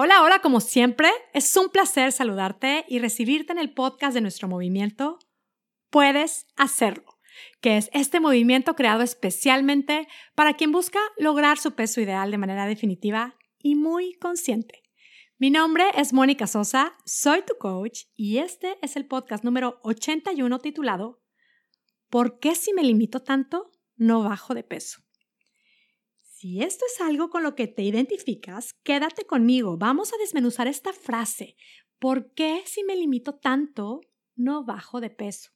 Hola, hola, como siempre, es un placer saludarte y recibirte en el podcast de nuestro movimiento. Puedes hacerlo, que es este movimiento creado especialmente para quien busca lograr su peso ideal de manera definitiva y muy consciente. Mi nombre es Mónica Sosa, soy tu coach y este es el podcast número 81 titulado ¿Por qué si me limito tanto no bajo de peso? Si esto es algo con lo que te identificas, quédate conmigo. Vamos a desmenuzar esta frase. ¿Por qué si me limito tanto no bajo de peso?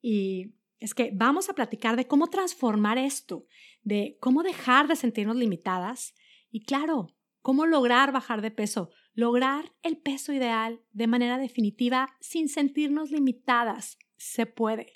Y es que vamos a platicar de cómo transformar esto, de cómo dejar de sentirnos limitadas y claro, cómo lograr bajar de peso, lograr el peso ideal de manera definitiva sin sentirnos limitadas. Se puede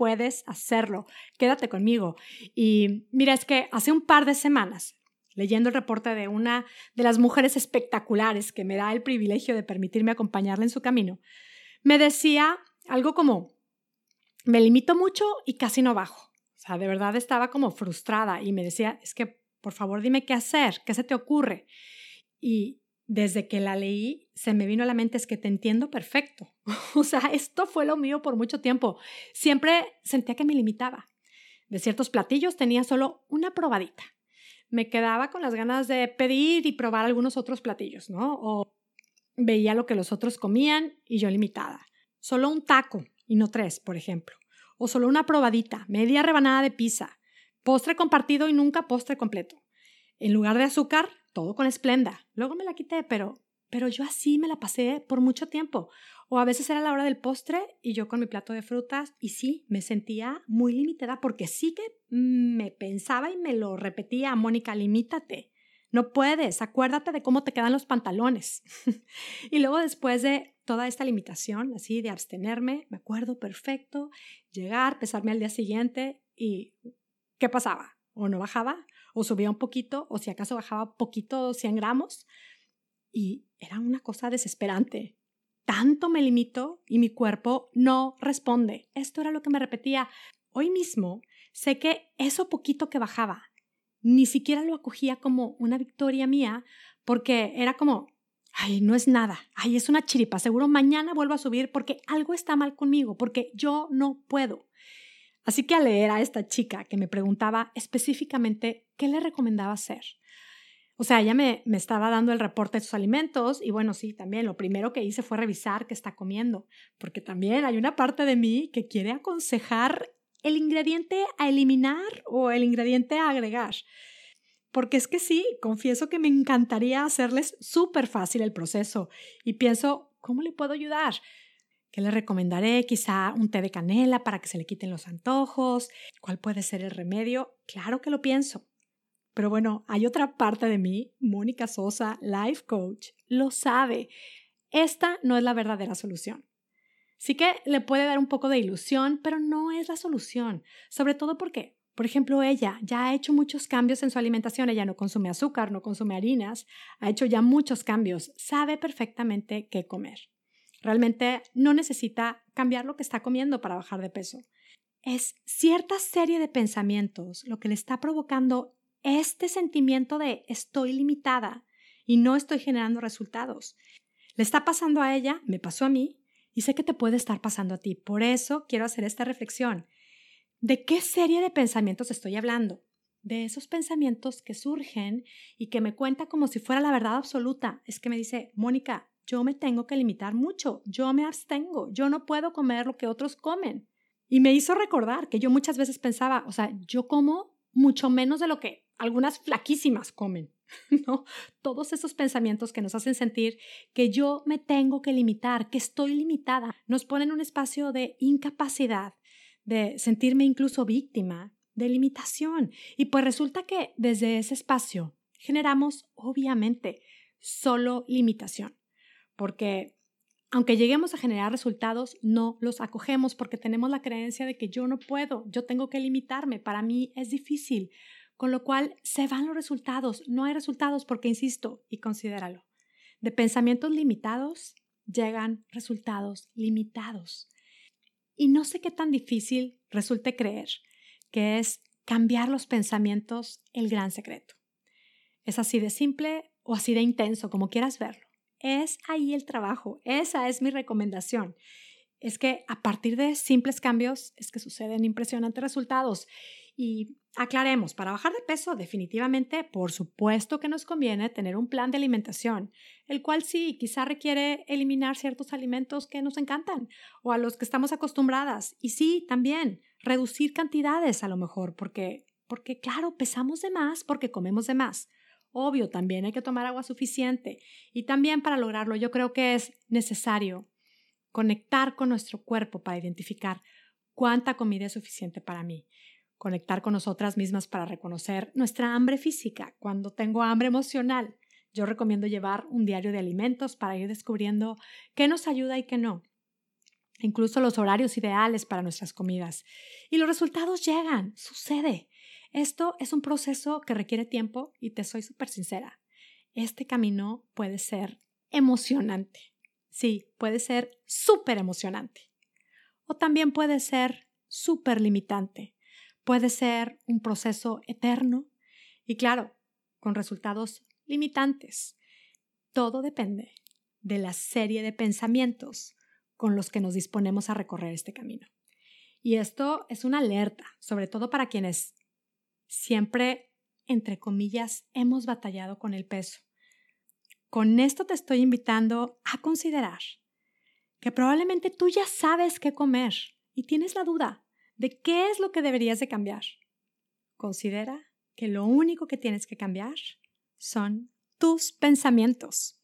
puedes hacerlo. Quédate conmigo. Y mira, es que hace un par de semanas, leyendo el reporte de una de las mujeres espectaculares que me da el privilegio de permitirme acompañarla en su camino, me decía algo como, me limito mucho y casi no bajo. O sea, de verdad estaba como frustrada y me decía, es que, por favor, dime qué hacer, qué se te ocurre. Y desde que la leí, se me vino a la mente es que te entiendo perfecto. o sea, esto fue lo mío por mucho tiempo. Siempre sentía que me limitaba. De ciertos platillos tenía solo una probadita. Me quedaba con las ganas de pedir y probar algunos otros platillos, ¿no? O veía lo que los otros comían y yo limitada. Solo un taco y no tres, por ejemplo. O solo una probadita, media rebanada de pizza. Postre compartido y nunca postre completo. En lugar de azúcar, todo con esplenda. Luego me la quité, pero, pero yo así me la pasé por mucho tiempo. O a veces era la hora del postre y yo con mi plato de frutas y sí, me sentía muy limitada porque sí que me pensaba y me lo repetía, Mónica, limítate. No puedes, acuérdate de cómo te quedan los pantalones. y luego después de toda esta limitación, así de abstenerme, me acuerdo perfecto, llegar, pesarme al día siguiente y ¿qué pasaba? O no bajaba, o subía un poquito, o si acaso bajaba poquito, 100 gramos, y era una cosa desesperante. Tanto me limito y mi cuerpo no responde. Esto era lo que me repetía. Hoy mismo sé que eso poquito que bajaba, ni siquiera lo acogía como una victoria mía, porque era como, ay, no es nada, ay, es una chiripa, seguro mañana vuelvo a subir porque algo está mal conmigo, porque yo no puedo. Así que al leer a esta chica que me preguntaba específicamente qué le recomendaba hacer, o sea, ella me, me, estaba dando el reporte de sus alimentos y bueno, sí, también lo primero que hice fue revisar qué está comiendo, porque también hay una parte de mí que quiere aconsejar el ingrediente a eliminar o el ingrediente a agregar. Porque es que sí, confieso que me encantaría hacerles súper fácil el proceso y pienso, ¿cómo le puedo ayudar? ¿Qué le recomendaré? Quizá un té de canela para que se le quiten los antojos. ¿Cuál puede ser el remedio? Claro que lo pienso. Pero bueno, hay otra parte de mí, Mónica Sosa, life coach, lo sabe. Esta no es la verdadera solución. Sí que le puede dar un poco de ilusión, pero no es la solución. Sobre todo porque, por ejemplo, ella ya ha hecho muchos cambios en su alimentación. Ella no consume azúcar, no consume harinas, ha hecho ya muchos cambios. Sabe perfectamente qué comer. Realmente no necesita cambiar lo que está comiendo para bajar de peso. Es cierta serie de pensamientos lo que le está provocando este sentimiento de estoy limitada y no estoy generando resultados. Le está pasando a ella, me pasó a mí y sé que te puede estar pasando a ti. Por eso quiero hacer esta reflexión. ¿De qué serie de pensamientos estoy hablando? De esos pensamientos que surgen y que me cuenta como si fuera la verdad absoluta. Es que me dice, Mónica, yo me tengo que limitar mucho, yo me abstengo, yo no puedo comer lo que otros comen. Y me hizo recordar que yo muchas veces pensaba, o sea, yo como mucho menos de lo que algunas flaquísimas comen, ¿no? Todos esos pensamientos que nos hacen sentir que yo me tengo que limitar, que estoy limitada, nos ponen en un espacio de incapacidad, de sentirme incluso víctima, de limitación. Y pues resulta que desde ese espacio generamos, obviamente, solo limitación porque aunque lleguemos a generar resultados, no los acogemos porque tenemos la creencia de que yo no puedo, yo tengo que limitarme, para mí es difícil, con lo cual se van los resultados, no hay resultados porque, insisto, y considéralo, de pensamientos limitados llegan resultados limitados. Y no sé qué tan difícil resulte creer que es cambiar los pensamientos el gran secreto. Es así de simple, o así de intenso, como quieras verlo. Es ahí el trabajo, esa es mi recomendación. Es que a partir de simples cambios es que suceden impresionantes resultados. Y aclaremos, para bajar de peso definitivamente, por supuesto que nos conviene tener un plan de alimentación, el cual sí, quizá requiere eliminar ciertos alimentos que nos encantan o a los que estamos acostumbradas. Y sí, también reducir cantidades a lo mejor, porque, porque claro, pesamos de más porque comemos de más. Obvio, también hay que tomar agua suficiente. Y también para lograrlo yo creo que es necesario conectar con nuestro cuerpo para identificar cuánta comida es suficiente para mí. Conectar con nosotras mismas para reconocer nuestra hambre física cuando tengo hambre emocional. Yo recomiendo llevar un diario de alimentos para ir descubriendo qué nos ayuda y qué no. Incluso los horarios ideales para nuestras comidas. Y los resultados llegan, sucede. Esto es un proceso que requiere tiempo y te soy súper sincera. Este camino puede ser emocionante. Sí, puede ser súper emocionante. O también puede ser súper limitante. Puede ser un proceso eterno y claro, con resultados limitantes. Todo depende de la serie de pensamientos con los que nos disponemos a recorrer este camino. Y esto es una alerta, sobre todo para quienes siempre, entre comillas, hemos batallado con el peso. Con esto te estoy invitando a considerar que probablemente tú ya sabes qué comer y tienes la duda de qué es lo que deberías de cambiar. Considera que lo único que tienes que cambiar son tus pensamientos.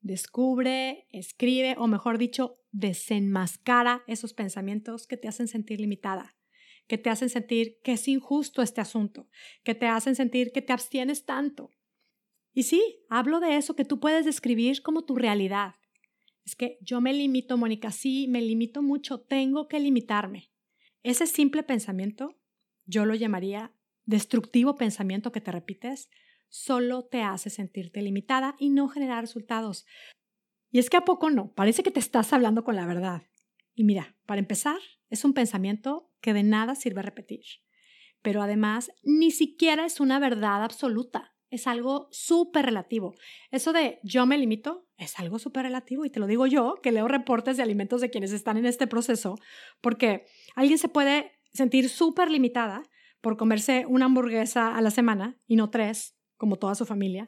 Descubre, escribe o mejor dicho, desenmascara esos pensamientos que te hacen sentir limitada, que te hacen sentir que es injusto este asunto, que te hacen sentir que te abstienes tanto. Y sí, hablo de eso que tú puedes describir como tu realidad. Es que yo me limito, Mónica, sí, me limito mucho, tengo que limitarme. Ese simple pensamiento, yo lo llamaría destructivo pensamiento que te repites, solo te hace sentirte limitada y no generar resultados. Y es que a poco no, parece que te estás hablando con la verdad. Y mira, para empezar, es un pensamiento que de nada sirve repetir. Pero además, ni siquiera es una verdad absoluta. Es algo súper relativo. Eso de yo me limito es algo súper relativo y te lo digo yo, que leo reportes de alimentos de quienes están en este proceso, porque alguien se puede sentir súper limitada por comerse una hamburguesa a la semana y no tres, como toda su familia,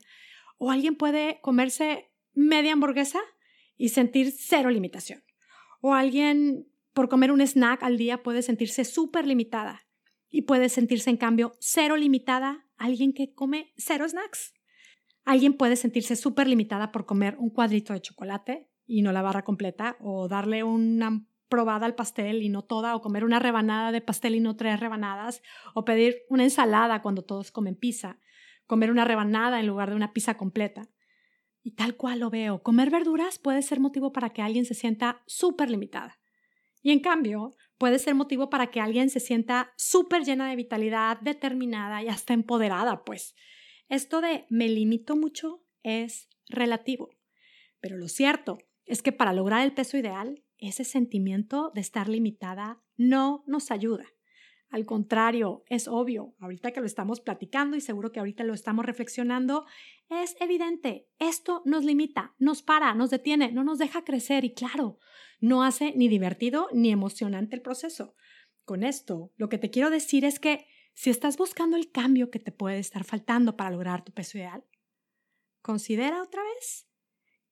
o alguien puede comerse media hamburguesa y sentir cero limitación. O alguien por comer un snack al día puede sentirse súper limitada y puede sentirse en cambio cero limitada alguien que come cero snacks. Alguien puede sentirse súper limitada por comer un cuadrito de chocolate y no la barra completa o darle una probada al pastel y no toda o comer una rebanada de pastel y no tres rebanadas o pedir una ensalada cuando todos comen pizza, comer una rebanada en lugar de una pizza completa. Y tal cual lo veo, comer verduras puede ser motivo para que alguien se sienta súper limitada. Y en cambio, puede ser motivo para que alguien se sienta súper llena de vitalidad, determinada y hasta empoderada, pues. Esto de me limito mucho es relativo. Pero lo cierto es que para lograr el peso ideal, ese sentimiento de estar limitada no nos ayuda. Al contrario, es obvio, ahorita que lo estamos platicando y seguro que ahorita lo estamos reflexionando, es evidente, esto nos limita, nos para, nos detiene, no nos deja crecer y claro, no hace ni divertido ni emocionante el proceso. Con esto, lo que te quiero decir es que si estás buscando el cambio que te puede estar faltando para lograr tu peso ideal, considera otra vez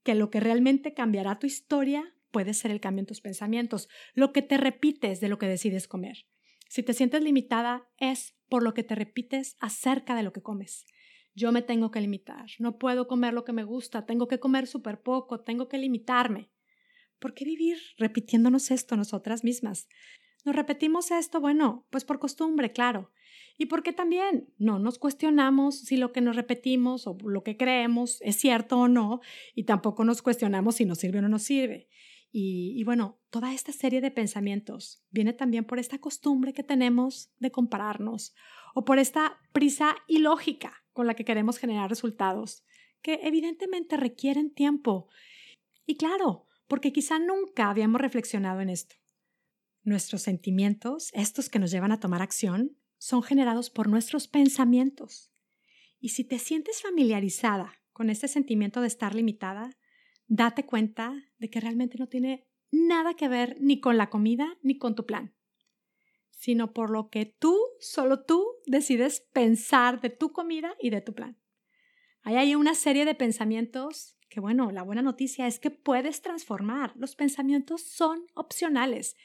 que lo que realmente cambiará tu historia puede ser el cambio en tus pensamientos, lo que te repites de lo que decides comer. Si te sientes limitada es por lo que te repites acerca de lo que comes. Yo me tengo que limitar, no puedo comer lo que me gusta, tengo que comer súper poco, tengo que limitarme. ¿Por qué vivir repitiéndonos esto nosotras mismas? Nos repetimos esto, bueno, pues por costumbre, claro. Y porque también no nos cuestionamos si lo que nos repetimos o lo que creemos es cierto o no, y tampoco nos cuestionamos si nos sirve o no nos sirve. Y, bueno, toda esta serie de pensamientos viene también por esta costumbre que tenemos de compararnos o por esta prisa ilógica con la que queremos generar resultados, que evidentemente requieren tiempo. Y claro, porque quizá nunca habíamos reflexionado en esto. Nuestros sentimientos, estos que nos llevan a tomar acción, son generados por nuestros pensamientos. Y si te sientes familiarizada con este sentimiento de estar limitada, date cuenta de que realmente no tiene nada que ver ni con la comida ni con tu plan, sino por lo que tú, solo tú, decides pensar de tu comida y de tu plan. Ahí hay una serie de pensamientos que, bueno, la buena noticia es que puedes transformar. Los pensamientos son opcionales.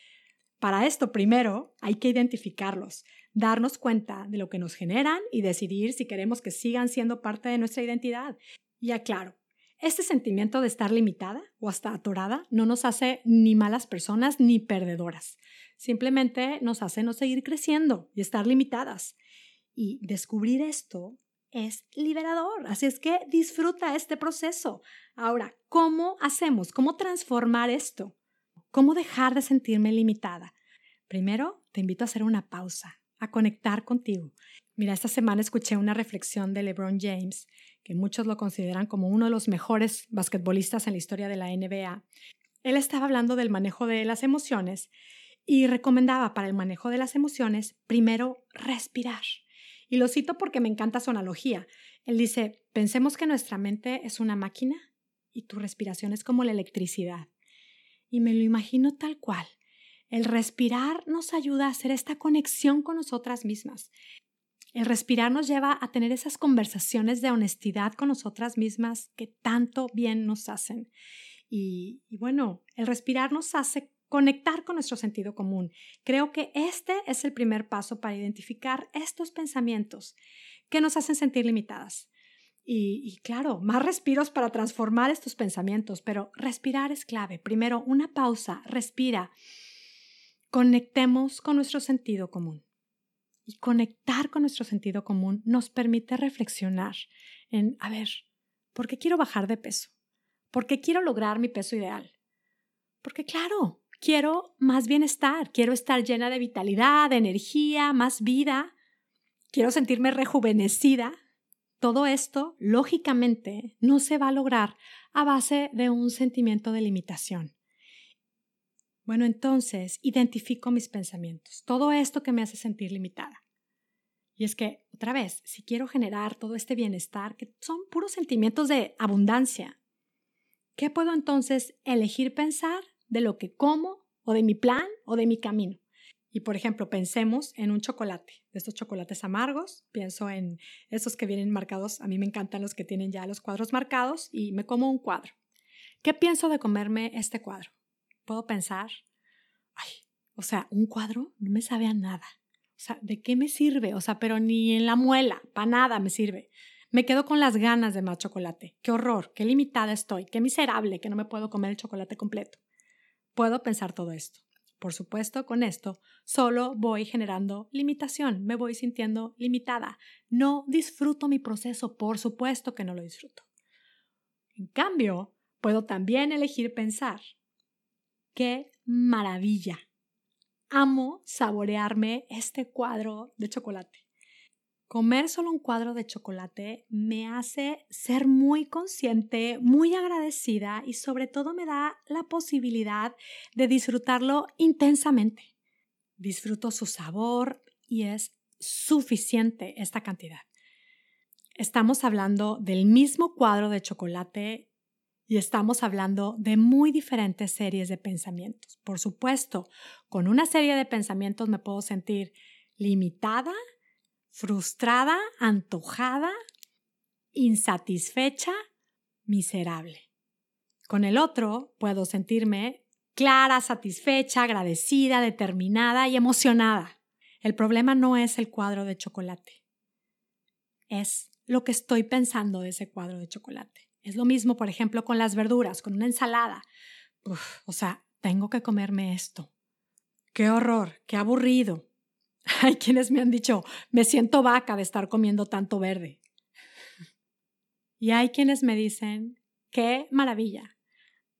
Para esto, primero, hay que identificarlos, darnos cuenta de lo que nos generan y decidir si queremos que sigan siendo parte de nuestra identidad. Y aclaro, este sentimiento de estar limitada o hasta atorada no nos hace ni malas personas ni perdedoras. Simplemente nos hace no seguir creciendo y estar limitadas. Y descubrir esto es liberador. Así es que disfruta este proceso. Ahora, ¿cómo hacemos? ¿Cómo transformar esto? ¿Cómo dejar de sentirme limitada? Primero, te invito a hacer una pausa, a conectar contigo. Mira, esta semana escuché una reflexión de LeBron James que muchos lo consideran como uno de los mejores basquetbolistas en la historia de la NBA. Él estaba hablando del manejo de las emociones y recomendaba para el manejo de las emociones primero respirar. Y lo cito porque me encanta su analogía. Él dice, pensemos que nuestra mente es una máquina y tu respiración es como la electricidad. Y me lo imagino tal cual. El respirar nos ayuda a hacer esta conexión con nosotras mismas. El respirar nos lleva a tener esas conversaciones de honestidad con nosotras mismas que tanto bien nos hacen. Y, bueno, el respirar nos hace conectar con nuestro sentido común. Creo que este es el primer paso para identificar estos pensamientos que nos hacen sentir limitadas. Y, y, claro, más respiros para transformar estos pensamientos, pero respirar es clave. Primero, una pausa, respira. Conectemos con nuestro sentido común y conectar con nuestro sentido común nos permite reflexionar en, a ver, ¿por qué quiero bajar de peso? ¿Por qué quiero lograr mi peso ideal? Porque claro, quiero más bienestar, quiero estar llena de vitalidad, de energía, más vida, quiero sentirme rejuvenecida. Todo esto, lógicamente, no se va a lograr a base de un sentimiento de limitación. Bueno, entonces identifico mis pensamientos, todo esto que me hace sentir limitada. Y es que, otra vez, si quiero generar todo este bienestar, que son puros sentimientos de abundancia, ¿qué puedo entonces elegir pensar de lo que como o de mi plan o de mi camino? Y por ejemplo, pensemos en un chocolate, de estos chocolates amargos, pienso en esos que vienen marcados, a mí me encantan los que tienen ya los cuadros marcados y me como un cuadro. ¿Qué pienso de comerme este cuadro? Puedo pensar, ay, o sea, un cuadro no me sabe a nada. O sea, ¿de qué me sirve? O sea, pero ni en la muela, para nada me sirve. Me quedo con las ganas de más chocolate. Qué horror, qué limitada estoy, qué miserable que no me puedo comer el chocolate completo. Puedo pensar todo esto. Por supuesto, con esto solo voy generando limitación, me voy sintiendo limitada. No disfruto mi proceso, por supuesto que no lo disfruto. En cambio, puedo también elegir pensar, ¡Qué maravilla! Amo saborearme este cuadro de chocolate. Comer solo un cuadro de chocolate me hace ser muy consciente, muy agradecida y sobre todo me da la posibilidad de disfrutarlo intensamente. Disfruto su sabor y es suficiente esta cantidad. Estamos hablando del mismo cuadro de chocolate y estamos hablando de muy diferentes series de pensamientos. Por supuesto, con una serie de pensamientos me puedo sentir limitada, frustrada, antojada, insatisfecha, miserable. Con el otro puedo sentirme clara, satisfecha, agradecida, determinada y emocionada. El problema no es el cuadro de chocolate, es lo que estoy pensando de ese cuadro de chocolate. Es lo mismo, por ejemplo, con las verduras, con una ensalada. o sea, tengo que comerme esto. Qué horror, qué aburrido. Hay quienes me han dicho, me siento vaca de estar comiendo tanto verde. Y hay quienes me dicen, qué maravilla,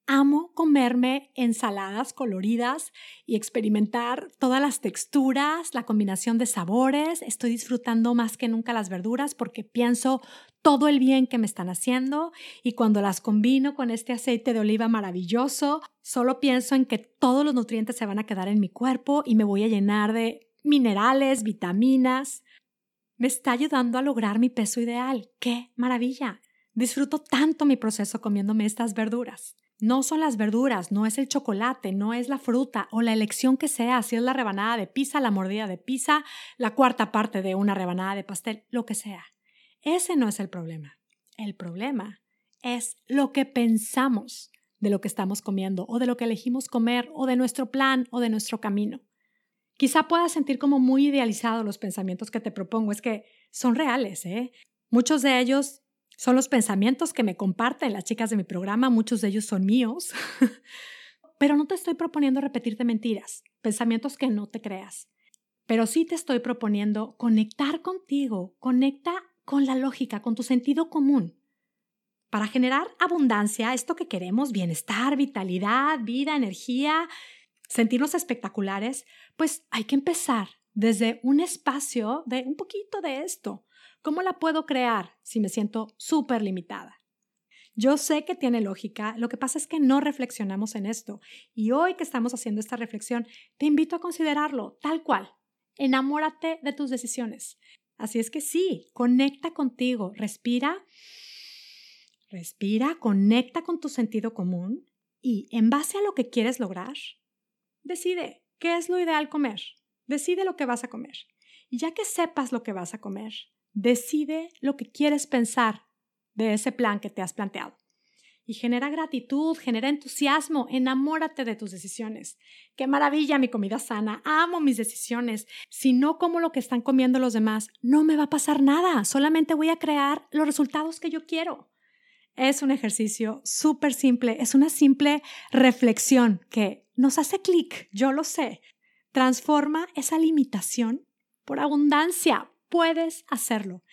amo comerme ensaladas coloridas y experimentar todas las texturas, la combinación de sabores. Estoy disfrutando más que nunca las verduras porque pienso todo el bien que me están haciendo y cuando las combino con este aceite de oliva maravilloso, solo pienso en que todos los nutrientes se van a quedar en mi cuerpo y me voy a llenar de minerales, vitaminas. Me está ayudando a lograr mi peso ideal. ¡Qué maravilla! Disfruto tanto mi proceso comiéndome estas verduras. No son las verduras, no es el chocolate, no es la fruta o la elección que sea, si es la rebanada de pizza, la mordida de pizza, la cuarta parte de una rebanada de pastel, lo que sea. Ese no es el problema. El problema es lo que pensamos de lo que estamos comiendo o de lo que elegimos comer o de nuestro plan o de nuestro camino. Quizá puedas sentir como muy idealizado los pensamientos que te propongo, es que son reales, ¿eh? Muchos de ellos son los pensamientos que me comparten las chicas de mi programa, muchos de ellos son míos. Pero no te estoy proponiendo repetirte mentiras, pensamientos que no te creas. Pero sí te estoy proponiendo conectar contigo, conecta con la lógica, con tu sentido común. Para generar abundancia, esto que queremos, bienestar, vitalidad, vida, energía, sentirnos espectaculares, pues hay que empezar desde un espacio de un poquito de esto, ¿Cómo la puedo crear si me siento súper limitada? Yo sé que tiene lógica, lo que pasa es que no reflexionamos en esto. Y hoy que estamos haciendo esta reflexión, te invito a considerarlo tal cual. Enamórate de tus decisiones. Así es que sí, conecta contigo, respira, respira, conecta con tu sentido común y en base a lo que quieres lograr, decide qué es lo ideal comer. Decide lo que vas a comer. Y ya que sepas lo que vas a comer, Decide lo que quieres pensar de ese plan que te has planteado. Y genera gratitud, genera entusiasmo, enamórate de tus decisiones. Qué maravilla mi comida sana, amo mis decisiones. Si no como lo que están comiendo los demás, no me va a pasar nada, solamente voy a crear los resultados que yo quiero. Es un ejercicio súper simple, es una simple reflexión que nos hace clic, yo lo sé. Transforma esa limitación por abundancia, puedes hacerlo.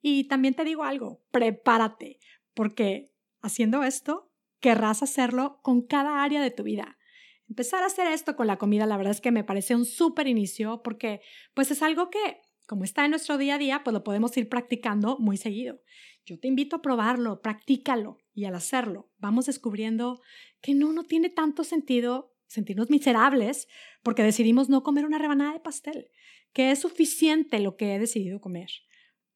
Y también te digo algo, prepárate, porque haciendo esto, querrás hacerlo con cada área de tu vida. Empezar a hacer esto con la comida, la verdad es que me parece un súper inicio, porque pues es algo que, como está en nuestro día a día, pues lo podemos ir practicando muy seguido. Yo te invito a probarlo, practícalo y al hacerlo vamos descubriendo que no, no tiene tanto sentido sentirnos miserables porque decidimos no comer una rebanada de pastel que es suficiente lo que he decidido comer.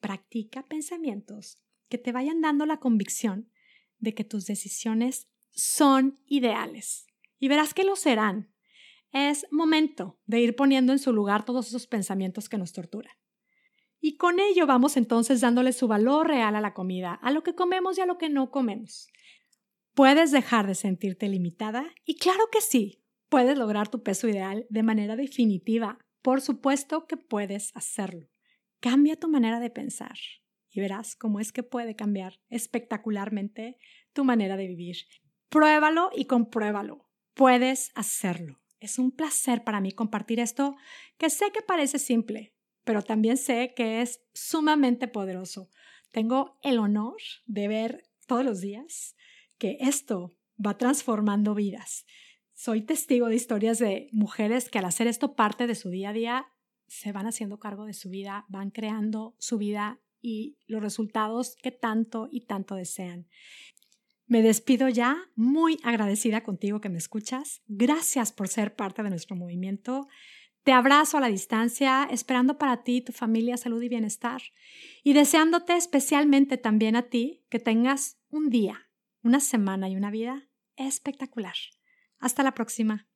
Practica pensamientos que te vayan dando la convicción de que tus decisiones son ideales. Y verás que lo serán. Es momento de ir poniendo en su lugar todos esos pensamientos que nos torturan. Y con ello vamos entonces dándole su valor real a la comida, a lo que comemos y a lo que no comemos. Puedes dejar de sentirte limitada y claro que sí, puedes lograr tu peso ideal de manera definitiva por supuesto que puedes hacerlo. Cambia tu manera de pensar y verás cómo es que puede cambiar espectacularmente tu manera de vivir. Pruébalo y compruébalo. Puedes hacerlo. Es un placer para mí compartir esto que sé que parece simple, pero también sé que es sumamente poderoso. Tengo el honor de ver todos los días que esto va transformando vidas soy testigo de historias de mujeres que al hacer esto parte de su día a día, se van haciendo cargo de su vida, van creando su vida y los resultados que tanto y tanto desean. Me despido ya, muy agradecida contigo que me escuchas. Gracias por ser parte de nuestro movimiento. Te abrazo a la distancia, esperando para ti, tu familia, salud y bienestar. Y deseándote especialmente también a ti que tengas un día, una semana y una vida espectacular. Hasta la próxima.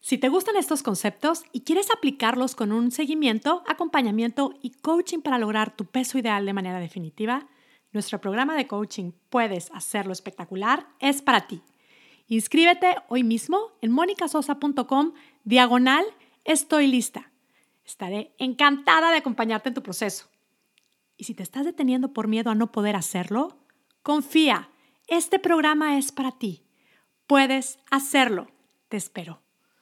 Si te gustan estos conceptos y quieres aplicarlos con un seguimiento, acompañamiento y coaching para lograr tu peso ideal de manera definitiva, nuestro programa de coaching Puedes hacerlo espectacular es para ti. Inscríbete hoy mismo en monicasosa.com diagonal estoy lista. Estaré encantada de acompañarte en tu proceso. Y si te estás deteniendo por miedo a no poder hacerlo, confía, este programa es para ti. Puedes hacerlo. Te espero.